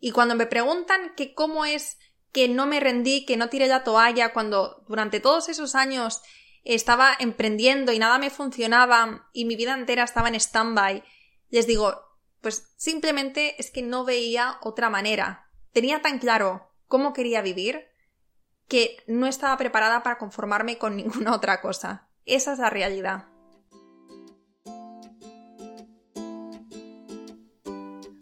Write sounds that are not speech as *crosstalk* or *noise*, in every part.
Y cuando me preguntan que cómo es que no me rendí, que no tiré la toalla, cuando durante todos esos años estaba emprendiendo y nada me funcionaba y mi vida entera estaba en stand-by, les digo, pues simplemente es que no veía otra manera. Tenía tan claro cómo quería vivir que no estaba preparada para conformarme con ninguna otra cosa. Esa es la realidad.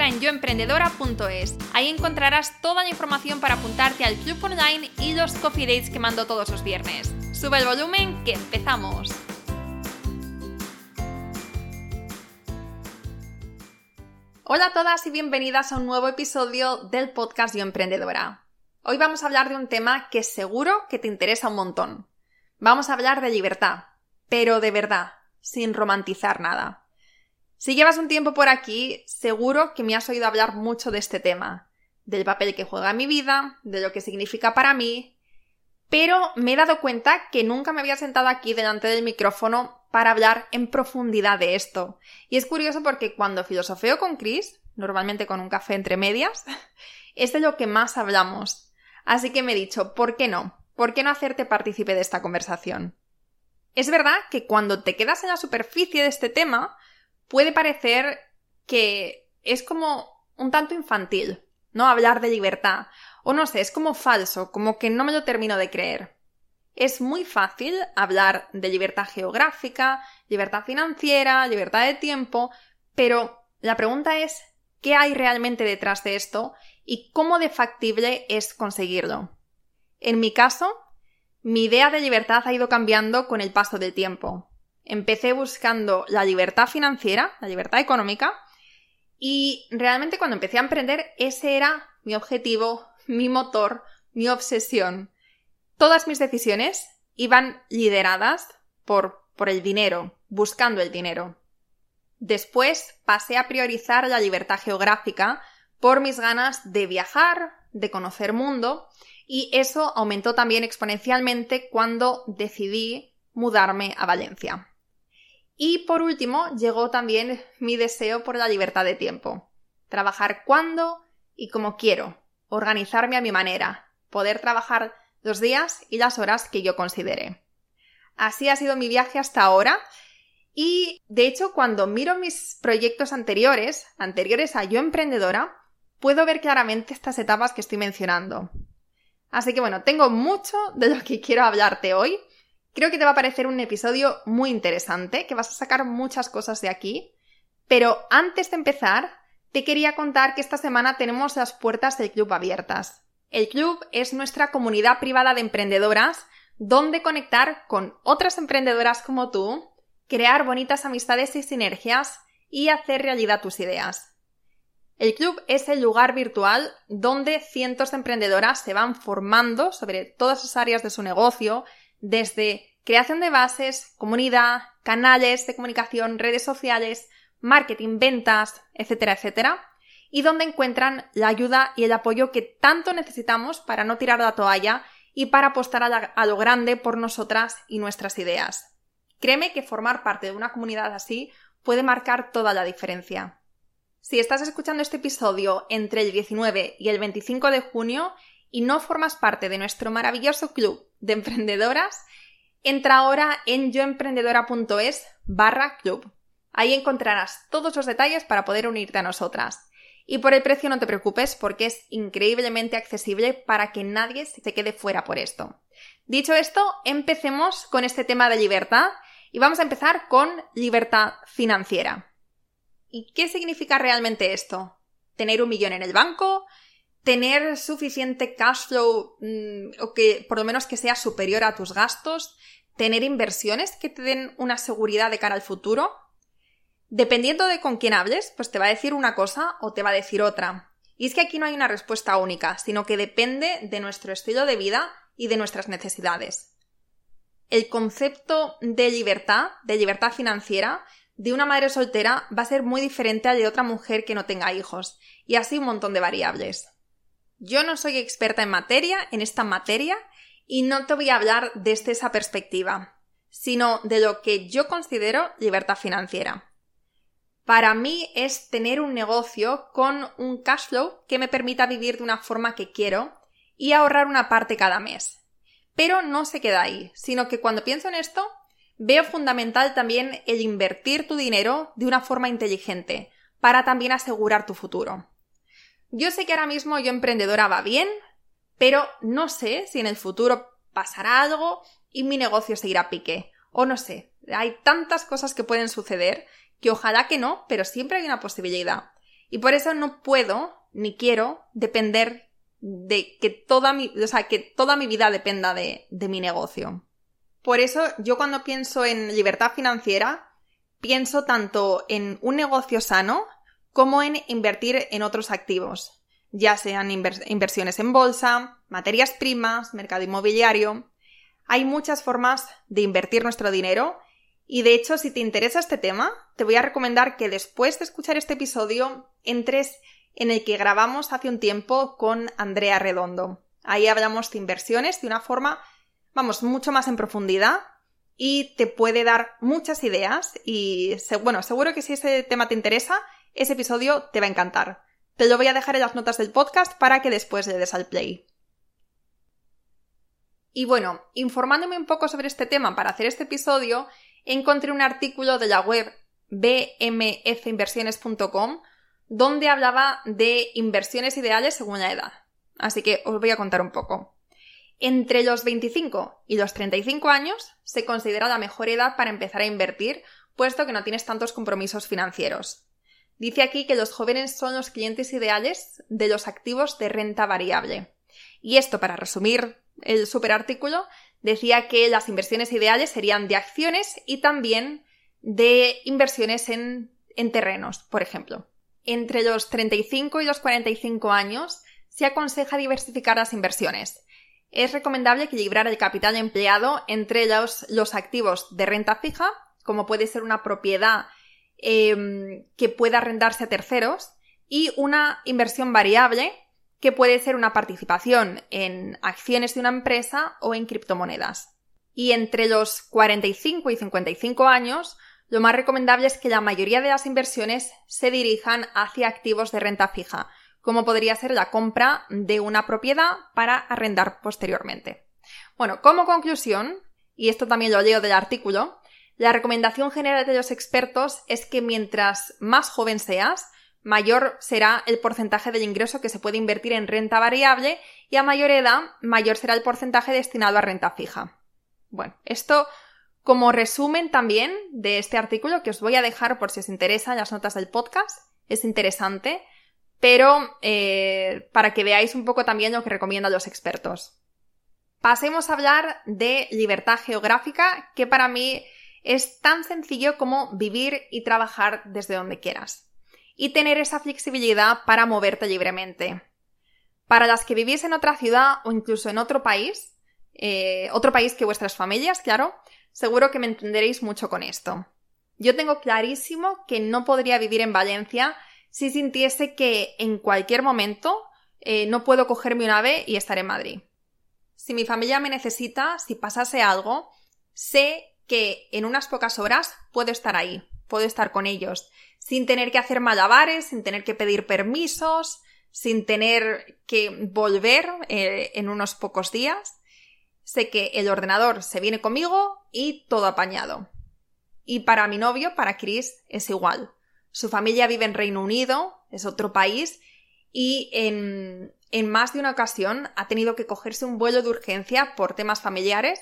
en yoemprendedora.es. Ahí encontrarás toda la información para apuntarte al club online y los coffee dates que mando todos los viernes. Sube el volumen que empezamos. Hola a todas y bienvenidas a un nuevo episodio del podcast Yo Emprendedora. Hoy vamos a hablar de un tema que seguro que te interesa un montón. Vamos a hablar de libertad, pero de verdad, sin romantizar nada. Si llevas un tiempo por aquí, seguro que me has oído hablar mucho de este tema, del papel que juega mi vida, de lo que significa para mí, pero me he dado cuenta que nunca me había sentado aquí delante del micrófono para hablar en profundidad de esto. Y es curioso porque cuando filosofeo con Chris, normalmente con un café entre medias, *laughs* es de lo que más hablamos. Así que me he dicho, ¿por qué no? ¿Por qué no hacerte partícipe de esta conversación? Es verdad que cuando te quedas en la superficie de este tema, puede parecer que es como un tanto infantil, ¿no? Hablar de libertad. O no sé, es como falso, como que no me lo termino de creer. Es muy fácil hablar de libertad geográfica, libertad financiera, libertad de tiempo, pero la pregunta es, ¿qué hay realmente detrás de esto y cómo de factible es conseguirlo? En mi caso, mi idea de libertad ha ido cambiando con el paso del tiempo. Empecé buscando la libertad financiera, la libertad económica, y realmente cuando empecé a emprender ese era mi objetivo, mi motor, mi obsesión. Todas mis decisiones iban lideradas por, por el dinero, buscando el dinero. Después pasé a priorizar la libertad geográfica por mis ganas de viajar, de conocer mundo, y eso aumentó también exponencialmente cuando decidí mudarme a Valencia. Y por último, llegó también mi deseo por la libertad de tiempo. Trabajar cuando y como quiero, organizarme a mi manera, poder trabajar los días y las horas que yo considere. Así ha sido mi viaje hasta ahora y, de hecho, cuando miro mis proyectos anteriores, anteriores a yo emprendedora, puedo ver claramente estas etapas que estoy mencionando. Así que bueno, tengo mucho de lo que quiero hablarte hoy Creo que te va a parecer un episodio muy interesante, que vas a sacar muchas cosas de aquí. Pero antes de empezar, te quería contar que esta semana tenemos las puertas del club abiertas. El club es nuestra comunidad privada de emprendedoras donde conectar con otras emprendedoras como tú, crear bonitas amistades y sinergias y hacer realidad tus ideas. El club es el lugar virtual donde cientos de emprendedoras se van formando sobre todas las áreas de su negocio, desde creación de bases, comunidad, canales de comunicación, redes sociales, marketing, ventas, etcétera, etcétera, y donde encuentran la ayuda y el apoyo que tanto necesitamos para no tirar la toalla y para apostar a, lo grande por nosotras y nuestras ideas. Créeme que formar parte de una comunidad así puede marcar toda la diferencia. Si estás escuchando este episodio entre el 19 y el 25 de junio y no formas parte de nuestro maravilloso club de emprendedoras, entra ahora en yoemprendedora.es barra club. Ahí encontrarás todos los detalles para poder unirte a nosotras. Y por el precio no te preocupes porque es increíblemente accesible para que nadie se quede fuera por esto. Dicho esto, empecemos con este tema de libertad y vamos a empezar con libertad financiera. ¿Y qué significa realmente esto? ¿Tener un millón en el banco? Tener suficiente cash flow mm, o que por lo menos que sea superior a tus gastos, tener inversiones que te den una seguridad de cara al futuro. Dependiendo de con quién hables, pues te va a decir una cosa o te va a decir otra. Y es que aquí no hay una respuesta única, sino que depende de nuestro estilo de vida y de nuestras necesidades. El concepto de libertad, de libertad financiera, de una madre soltera va a ser muy diferente al de otra mujer que no tenga hijos, y así un montón de variables. Yo no soy experta en materia, en esta materia, y no te voy a hablar desde esa perspectiva, sino de lo que yo considero libertad financiera. Para mí es tener un negocio con un cash flow que me permita vivir de una forma que quiero y ahorrar una parte cada mes. Pero no se queda ahí, sino que cuando pienso en esto, veo fundamental también el invertir tu dinero de una forma inteligente, para también asegurar tu futuro. Yo sé que ahora mismo yo emprendedora va bien, pero no sé si en el futuro pasará algo y mi negocio seguirá a pique. O no sé, hay tantas cosas que pueden suceder que ojalá que no, pero siempre hay una posibilidad. Y por eso no puedo ni quiero depender de que toda mi, o sea, que toda mi vida dependa de, de mi negocio. Por eso yo cuando pienso en libertad financiera, pienso tanto en un negocio sano como en invertir en otros activos, ya sean inversiones en bolsa, materias primas, mercado inmobiliario. Hay muchas formas de invertir nuestro dinero y de hecho si te interesa este tema, te voy a recomendar que después de escuchar este episodio entres en el que grabamos hace un tiempo con Andrea Redondo. Ahí hablamos de inversiones de una forma, vamos, mucho más en profundidad y te puede dar muchas ideas y bueno, seguro que si ese tema te interesa, ese episodio te va a encantar. Te lo voy a dejar en las notas del podcast para que después le des al play. Y bueno, informándome un poco sobre este tema para hacer este episodio, encontré un artículo de la web bmfinversiones.com donde hablaba de inversiones ideales según la edad. Así que os voy a contar un poco. Entre los 25 y los 35 años se considera la mejor edad para empezar a invertir, puesto que no tienes tantos compromisos financieros. Dice aquí que los jóvenes son los clientes ideales de los activos de renta variable. Y esto, para resumir el superartículo, decía que las inversiones ideales serían de acciones y también de inversiones en, en terrenos, por ejemplo. Entre los 35 y los 45 años se aconseja diversificar las inversiones. Es recomendable equilibrar el capital empleado entre los, los activos de renta fija, como puede ser una propiedad Em, que pueda arrendarse a terceros y una inversión variable que puede ser una participación en acciones de una empresa o en criptomonedas. Y entre los 45 y 55 años, lo más recomendable es que la mayoría de las inversiones se dirijan hacia activos de renta fija, como podría ser la compra de una propiedad para arrendar posteriormente. Bueno, como conclusión, y esto también lo leo del artículo, la recomendación general de los expertos es que mientras más joven seas, mayor será el porcentaje del ingreso que se puede invertir en renta variable y a mayor edad, mayor será el porcentaje destinado a renta fija. Bueno, esto como resumen también de este artículo que os voy a dejar por si os interesa en las notas del podcast, es interesante, pero eh, para que veáis un poco también lo que recomiendan los expertos. Pasemos a hablar de libertad geográfica, que para mí es tan sencillo como vivir y trabajar desde donde quieras. Y tener esa flexibilidad para moverte libremente. Para las que vivís en otra ciudad o incluso en otro país, eh, otro país que vuestras familias, claro, seguro que me entenderéis mucho con esto. Yo tengo clarísimo que no podría vivir en Valencia si sintiese que en cualquier momento eh, no puedo cogerme un ave y estar en Madrid. Si mi familia me necesita, si pasase algo, sé que en unas pocas horas puedo estar ahí, puedo estar con ellos, sin tener que hacer malabares, sin tener que pedir permisos, sin tener que volver eh, en unos pocos días. Sé que el ordenador se viene conmigo y todo apañado. Y para mi novio, para Chris, es igual. Su familia vive en Reino Unido, es otro país, y en, en más de una ocasión ha tenido que cogerse un vuelo de urgencia por temas familiares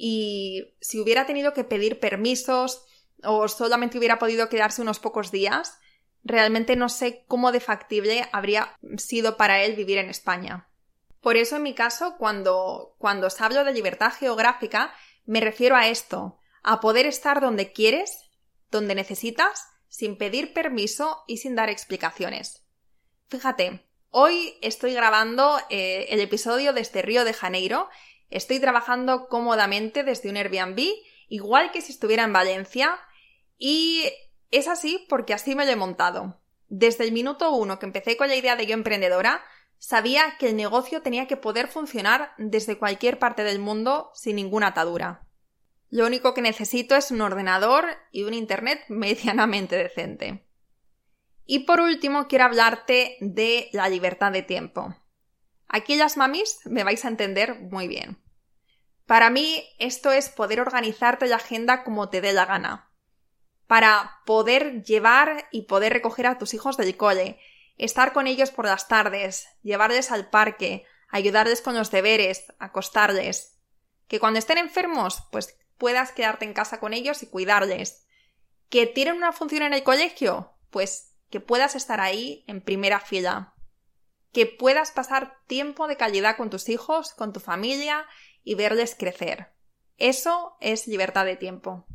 y si hubiera tenido que pedir permisos o solamente hubiera podido quedarse unos pocos días, realmente no sé cómo de factible habría sido para él vivir en España. Por eso, en mi caso, cuando, cuando os hablo de libertad geográfica, me refiero a esto, a poder estar donde quieres, donde necesitas, sin pedir permiso y sin dar explicaciones. Fíjate, hoy estoy grabando eh, el episodio desde Río de Janeiro, estoy trabajando cómodamente desde un Airbnb, igual que si estuviera en Valencia, y es así porque así me lo he montado. Desde el minuto uno que empecé con la idea de yo emprendedora, sabía que el negocio tenía que poder funcionar desde cualquier parte del mundo sin ninguna atadura. Lo único que necesito es un ordenador y un Internet *laughs* medianamente decente. Y por último, quiero hablarte de la libertad de tiempo. Aquí las mamis me vais a entender muy bien. Para mí esto es poder organizarte la agenda como te dé la gana. Para poder llevar y poder recoger a tus hijos del cole, estar con ellos por las tardes, llevarles al parque, ayudarles con los deberes, acostarles. Que cuando estén enfermos, pues puedas quedarte en casa con ellos y cuidarles. ¿Que tienen una función en el colegio? Pues que puedas estar ahí en primera fila. Que puedas pasar tiempo de calidad con tus hijos, con tu familia y verles crecer. Eso es libertad de tiempo.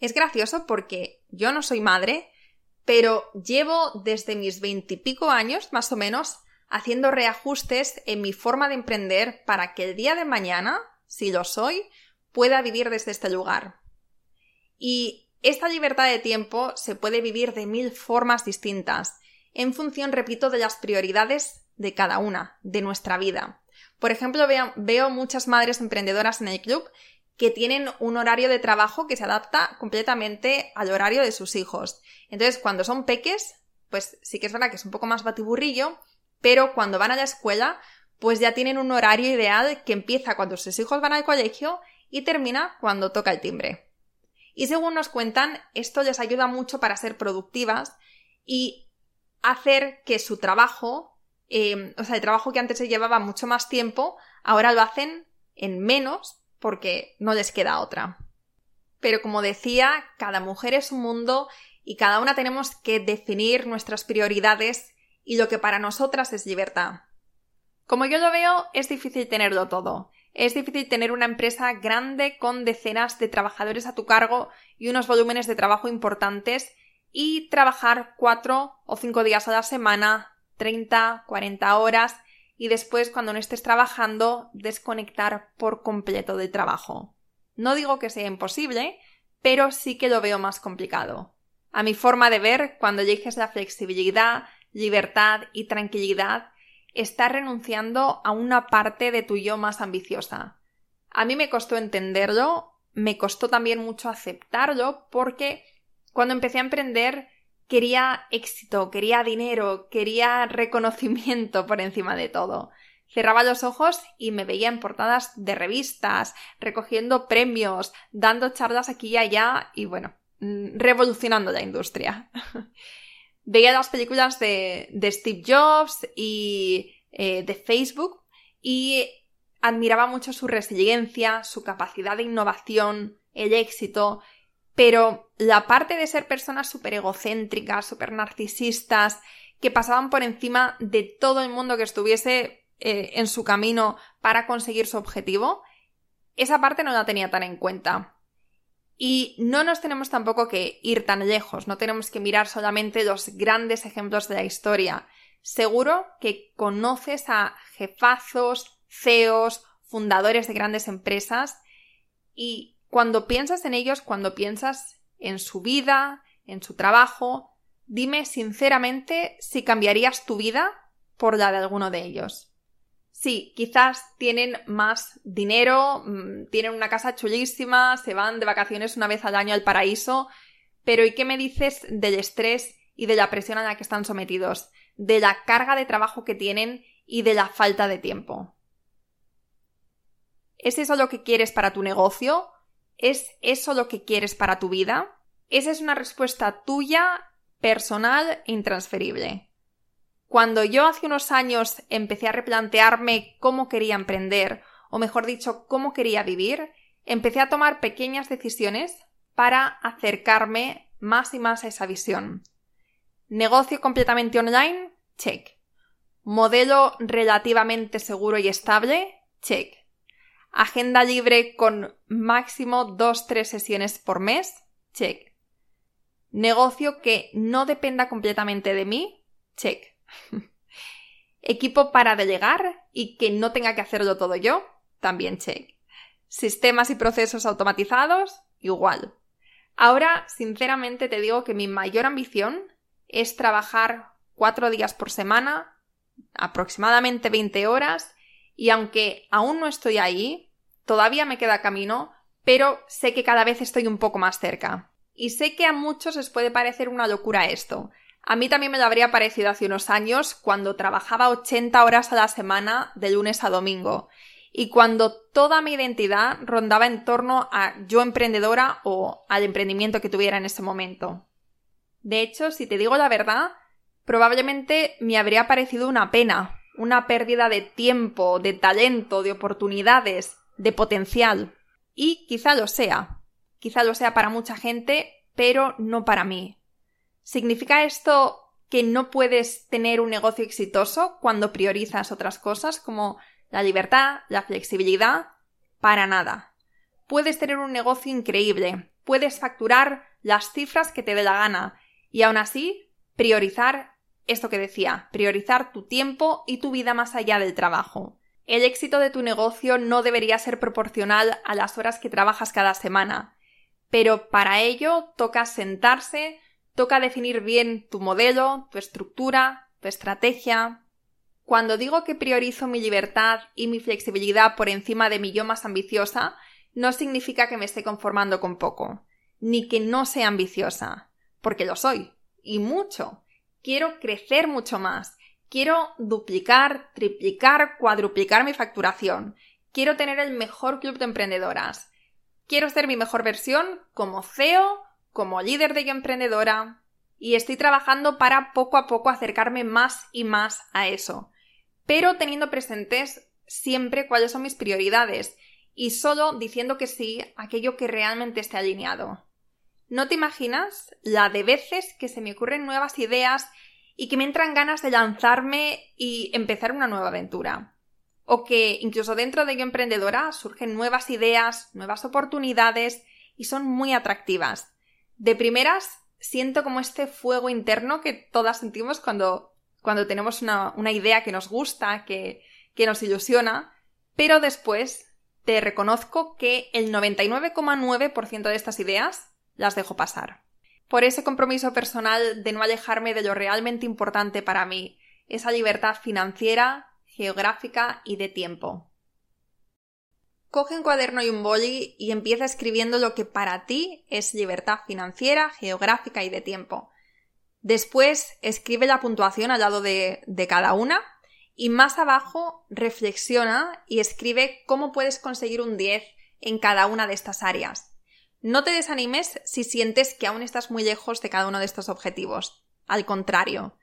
Es gracioso porque yo no soy madre, pero llevo desde mis veintipico años, más o menos, haciendo reajustes en mi forma de emprender para que el día de mañana, si lo soy, pueda vivir desde este lugar. Y esta libertad de tiempo se puede vivir de mil formas distintas, en función, repito, de las prioridades de cada una, de nuestra vida. Por ejemplo, veo, muchas madres emprendedoras en el club que tienen un horario de trabajo que se adapta completamente al horario de sus hijos. Entonces, cuando son peques, pues sí que es verdad que es un poco más batiburrillo, pero cuando van a la escuela, pues ya tienen un horario ideal que empieza cuando sus hijos van al colegio y termina cuando toca el timbre. Y según nos cuentan, esto les ayuda mucho para ser productivas y hacer que su trabajo, em, o sea, el trabajo que antes se llevaba mucho más tiempo, ahora lo hacen en menos porque no les queda otra. Pero como decía, cada mujer es un mundo y cada una tenemos que definir nuestras prioridades y lo que para nosotras es libertad. Como yo lo veo, es difícil tenerlo todo. Es difícil tener una empresa grande con decenas de trabajadores a tu cargo y unos volúmenes de trabajo importantes y trabajar cuatro o cinco días a la semana, 30, 40 horas y después cuando no estés trabajando desconectar por completo del trabajo. No digo que sea imposible, pero sí que lo veo más complicado. A mi forma de ver, cuando eliges la flexibilidad, libertad y tranquilidad, estás renunciando a una parte de tu yo más ambiciosa. A mí me costó entenderlo, me costó también mucho aceptarlo, porque cuando empecé a emprender quería éxito, quería dinero, quería reconocimiento por encima de todo. Cerraba los ojos y me veía en portadas de revistas, recogiendo premios, dando charlas aquí y allá y bueno, mm, revolucionando la industria. *laughs* veía las películas de, Steve Jobs y eh, de Facebook y admiraba mucho su resiliencia, su capacidad de innovación, el éxito, pero la parte de ser personas súper egocéntricas, súper narcisistas, que pasaban por encima de todo el mundo que estuviese eh, en su camino para conseguir su objetivo, esa parte no la tenía tan en cuenta. Y no nos tenemos tampoco que ir tan lejos, no tenemos que mirar solamente los grandes ejemplos de la historia. Seguro que conoces a jefazos, CEOs, fundadores de grandes empresas y cuando piensas en ellos, cuando piensas en su vida, en su trabajo, dime sinceramente si cambiarías tu vida por la de alguno de ellos. Sí, quizás tienen más dinero, mm, tienen una casa chulísima, se van de vacaciones una vez al año al paraíso, pero ¿y qué me dices del estrés y de la presión a la que están sometidos, de la carga de trabajo que tienen y de la falta de tiempo? ¿Es eso lo que quieres para tu negocio? ¿Es eso lo que quieres para tu vida? Esa es una respuesta tuya, personal e intransferible. Cuando yo hace unos años empecé a replantearme cómo quería emprender, o mejor dicho, cómo quería vivir, empecé a tomar pequeñas decisiones para acercarme más y más a esa visión. Negocio completamente online, check. Modelo relativamente seguro y estable, check. Agenda libre con máximo 2-3 sesiones por mes, check. Negocio que no dependa completamente de mí, check. *laughs* Equipo para delegar y que no tenga que hacerlo todo yo, también check. Sistemas y procesos automatizados, igual. Ahora, sinceramente, te digo que mi mayor ambición es trabajar cuatro días por semana, aproximadamente 20 horas, y aunque aún no estoy ahí, todavía me queda camino, pero sé que cada vez estoy un poco más cerca. Y sé que a muchos les puede parecer una locura esto. A mí también me lo habría parecido hace unos años cuando trabajaba 80 horas a la semana de lunes a domingo y cuando toda mi identidad rondaba en torno a yo emprendedora o al emprendimiento que tuviera en ese momento. De hecho, si te digo la verdad, probablemente me habría parecido una pena, una pérdida de tiempo, de talento, de oportunidades, de potencial. Y quizá lo sea. Quizá lo sea para mucha gente, pero no para mí. ¿Significa esto que no puedes tener un negocio exitoso cuando priorizas otras cosas como la libertad, la flexibilidad, para nada. Puedes tener un negocio increíble, puedes facturar las cifras que te dé la gana y aún así priorizar esto que decía, priorizar tu tiempo y tu vida más allá del trabajo. El éxito de tu negocio no debería ser proporcional a las horas que trabajas cada semana, pero para ello toca sentarse, toca definir bien tu modelo, tu estructura, tu estrategia, cuando digo que priorizo mi libertad y mi flexibilidad por encima de mi yo más ambiciosa, no significa que me esté conformando con poco, ni que no sea ambiciosa, porque lo soy, y mucho. Quiero crecer mucho más, quiero duplicar, triplicar, cuadruplicar mi facturación, quiero tener el mejor club de emprendedoras, quiero ser mi mejor versión como CEO, como líder de yo emprendedora, y estoy trabajando para poco a poco acercarme más y más a eso. Pero teniendo presentes siempre cuáles son mis prioridades y solo diciendo que sí aquello que realmente esté alineado. No te imaginas la de veces que se me ocurren nuevas ideas y que me entran ganas de lanzarme y empezar una nueva aventura. O que incluso dentro de Yo Emprendedora surgen nuevas ideas, nuevas oportunidades y son muy atractivas. De primeras, siento como este fuego interno que todas sentimos cuando cuando tenemos una, idea que nos gusta, que, que nos ilusiona, pero después te reconozco que el 99,9% de estas ideas las dejo pasar. Por ese compromiso personal de no alejarme de lo realmente importante para mí, esa libertad financiera, geográfica y de tiempo. Coge un cuaderno y un boli y empieza escribiendo lo que para ti es libertad financiera, geográfica y de tiempo. Después escribe la puntuación al lado de, cada una y más abajo reflexiona y escribe cómo puedes conseguir un 10 en cada una de estas áreas. No te desanimes si sientes que aún estás muy lejos de cada uno de estos objetivos. Al contrario,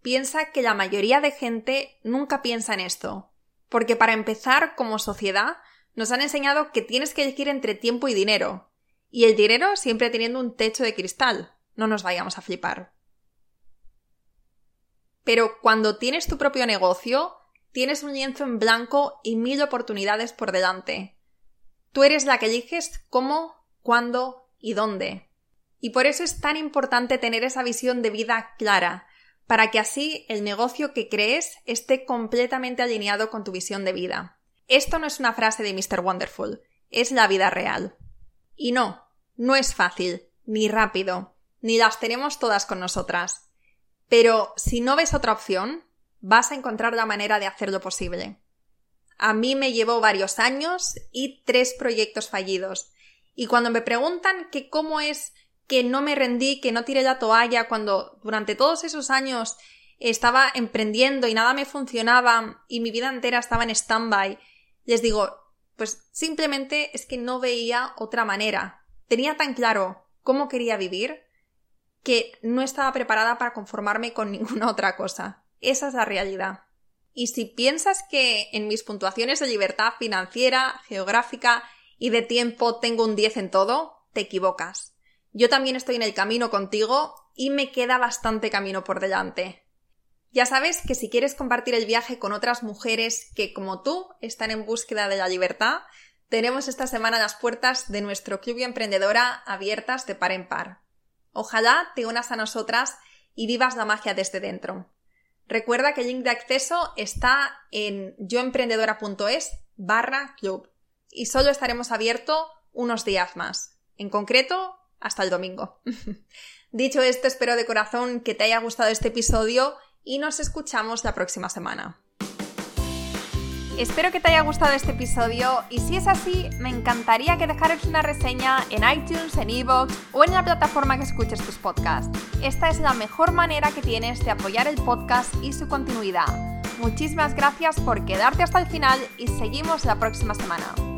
piensa que la mayoría de gente nunca piensa en esto, porque para empezar, como sociedad, nos han enseñado que tienes que elegir entre tiempo y dinero, y el dinero siempre teniendo un techo de cristal. No nos vayamos a flipar. Pero cuando tienes tu propio negocio, tienes un lienzo en blanco y mil oportunidades por delante. Tú eres la que eliges cómo, cuándo y dónde. Y por eso es tan importante tener esa visión de vida clara, para que así el negocio que crees esté completamente alineado con tu visión de vida. Esto no es una frase de Mr. Wonderful, es la vida real. Y no, no es fácil, ni rápido, ni las tenemos todas con nosotras. Pero si no ves otra opción, vas a encontrar la manera de hacerlo posible. A mí me llevó varios años y tres proyectos fallidos. Y cuando me preguntan que cómo es que no me rendí, que no tiré la toalla, cuando durante todos esos años estaba emprendiendo y nada me funcionaba y mi vida entera estaba en stand-by, les digo, pues simplemente es que no veía otra manera. Tenía tan claro cómo quería vivir que no estaba preparada para conformarme con *laughs* ninguna otra cosa. Esa es la realidad. Y si piensas que en mis puntuaciones de libertad financiera, geográfica y de tiempo tengo un 10 en todo, te equivocas. Yo también estoy en el camino contigo y me queda bastante camino por delante. Ya sabes que si quieres compartir el viaje con otras mujeres que, como tú, están en búsqueda de la libertad, tenemos esta semana las puertas de nuestro club emprendedora abiertas de par en par. Ojalá te unas a nosotras y vivas la magia desde dentro. Recuerda que el link de acceso está en yoemprendedora.es barra club y solo estaremos abiertos unos días más. En concreto, hasta el domingo. *laughs* Dicho esto, espero de corazón que te haya gustado este episodio y nos escuchamos la próxima semana. Espero que te haya gustado este episodio y si es así, me encantaría que dejaras una reseña en iTunes, en Evox o en la plataforma que escuches tus podcasts. Esta es la mejor manera que tienes de apoyar el podcast y su continuidad. Muchísimas gracias por quedarte hasta el final y seguimos la próxima semana.